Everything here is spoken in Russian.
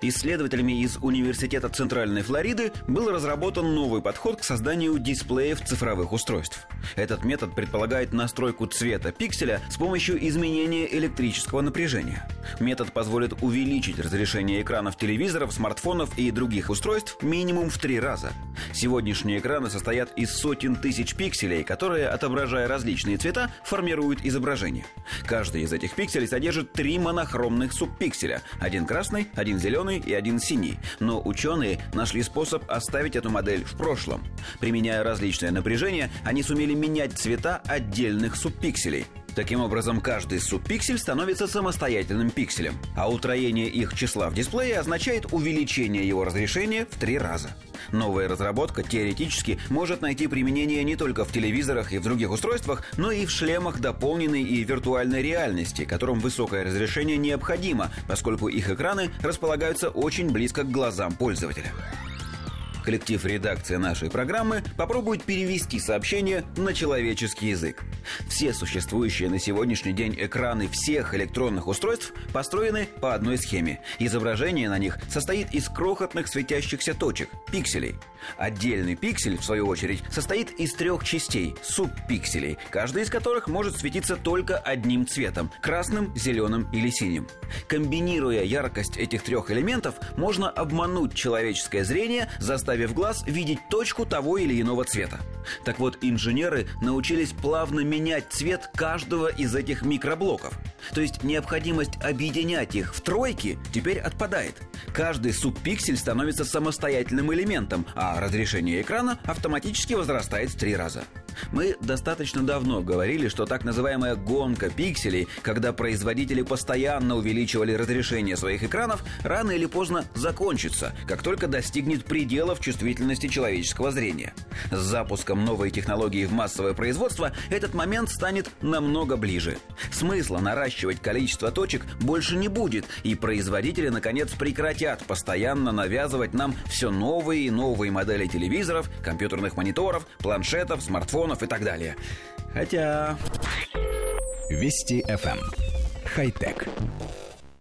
Исследователями из Университета Центральной Флориды был разработан новый подход к созданию дисплеев цифровых устройств. Этот метод предполагает настройку цвета пикселя с помощью изменения электрического напряжения. Метод позволит увеличить разрешение экранов телевизоров, смартфонов и других устройств минимум в три раза. Сегодняшние экраны состоят из сотен тысяч пикселей, которые, отображая различные цвета, формируют изображение. Каждый из этих пикселей содержит три монохромных субпикселя. Один красный, один зеленый зеленый и один синий. Но ученые нашли способ оставить эту модель в прошлом. Применяя различное напряжение, они сумели менять цвета отдельных субпикселей. Таким образом, каждый субпиксель становится самостоятельным пикселем, а утроение их числа в дисплее означает увеличение его разрешения в три раза. Новая разработка теоретически может найти применение не только в телевизорах и в других устройствах, но и в шлемах дополненной и виртуальной реальности, которым высокое разрешение необходимо, поскольку их экраны располагаются очень близко к глазам пользователя. Коллектив редакции нашей программы попробует перевести сообщение на человеческий язык. Все существующие на сегодняшний день экраны всех электронных устройств построены по одной схеме. Изображение на них состоит из крохотных светящихся точек – пикселей. Отдельный пиксель, в свою очередь, состоит из трех частей – субпикселей, каждый из которых может светиться только одним цветом – красным, зеленым или синим. Комбинируя яркость этих трех элементов, можно обмануть человеческое зрение, заставив заставив глаз видеть точку того или иного цвета. Так вот, инженеры научились плавно менять цвет каждого из этих микроблоков. То есть необходимость объединять их в тройки теперь отпадает. Каждый субпиксель становится самостоятельным элементом, а разрешение экрана автоматически возрастает в три раза. Мы достаточно давно говорили, что так называемая гонка пикселей, когда производители постоянно увеличивали разрешение своих экранов, рано или поздно закончится, как только достигнет пределов чувствительности человеческого зрения. С запуском новой технологии в массовое производство этот момент станет намного ближе. Смысла наращивать количество точек больше не будет, и производители наконец прекратят постоянно навязывать нам все новые и новые модели телевизоров, компьютерных мониторов, планшетов, смартфонов, смартфонов и так далее. Хотя... Вести FM. Эм. Хай-тек.